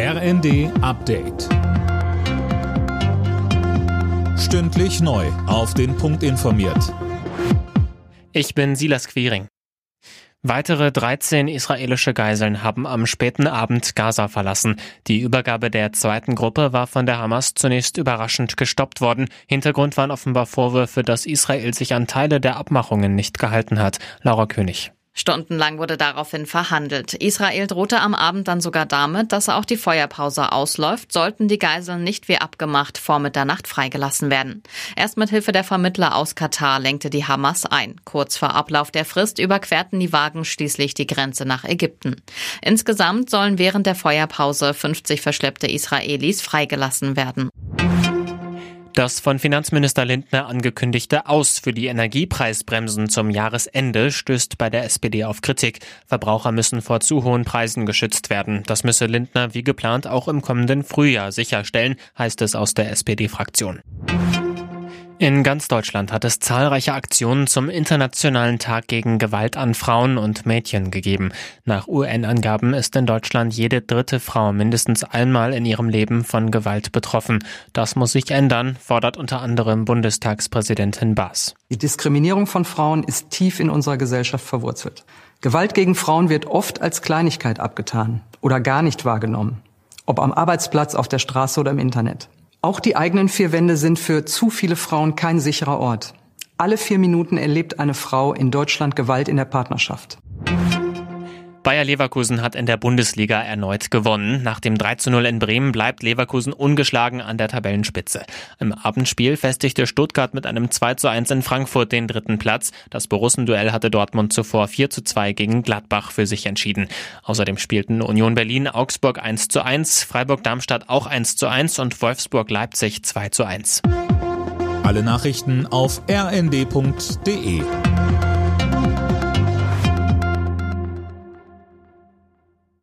RND Update. Stündlich neu. Auf den Punkt informiert. Ich bin Silas Quiring. Weitere 13 israelische Geiseln haben am späten Abend Gaza verlassen. Die Übergabe der zweiten Gruppe war von der Hamas zunächst überraschend gestoppt worden. Hintergrund waren offenbar Vorwürfe, dass Israel sich an Teile der Abmachungen nicht gehalten hat. Laura König. Stundenlang wurde daraufhin verhandelt. Israel drohte am Abend dann sogar damit, dass auch die Feuerpause ausläuft, sollten die Geiseln nicht wie abgemacht vor Mitternacht freigelassen werden. Erst mit Hilfe der Vermittler aus Katar lenkte die Hamas ein. Kurz vor Ablauf der Frist überquerten die Wagen schließlich die Grenze nach Ägypten. Insgesamt sollen während der Feuerpause 50 verschleppte Israelis freigelassen werden. Das von Finanzminister Lindner angekündigte Aus für die Energiepreisbremsen zum Jahresende stößt bei der SPD auf Kritik. Verbraucher müssen vor zu hohen Preisen geschützt werden. Das müsse Lindner wie geplant auch im kommenden Frühjahr sicherstellen, heißt es aus der SPD-Fraktion. In ganz Deutschland hat es zahlreiche Aktionen zum Internationalen Tag gegen Gewalt an Frauen und Mädchen gegeben. Nach UN-Angaben ist in Deutschland jede dritte Frau mindestens einmal in ihrem Leben von Gewalt betroffen. Das muss sich ändern, fordert unter anderem Bundestagspräsidentin Baas. Die Diskriminierung von Frauen ist tief in unserer Gesellschaft verwurzelt. Gewalt gegen Frauen wird oft als Kleinigkeit abgetan oder gar nicht wahrgenommen, ob am Arbeitsplatz, auf der Straße oder im Internet. Auch die eigenen vier Wände sind für zu viele Frauen kein sicherer Ort. Alle vier Minuten erlebt eine Frau in Deutschland Gewalt in der Partnerschaft. Bayer Leverkusen hat in der Bundesliga erneut gewonnen. Nach dem 3 zu 0 in Bremen bleibt Leverkusen ungeschlagen an der Tabellenspitze. Im Abendspiel festigte Stuttgart mit einem 2 zu 1 in Frankfurt den dritten Platz. Das Borussenduell hatte Dortmund zuvor 4 zu 2 gegen Gladbach für sich entschieden. Außerdem spielten Union Berlin Augsburg 1 zu 1, Freiburg Darmstadt auch 1 zu 1 und Wolfsburg Leipzig 2 zu 1. Alle Nachrichten auf rnd.de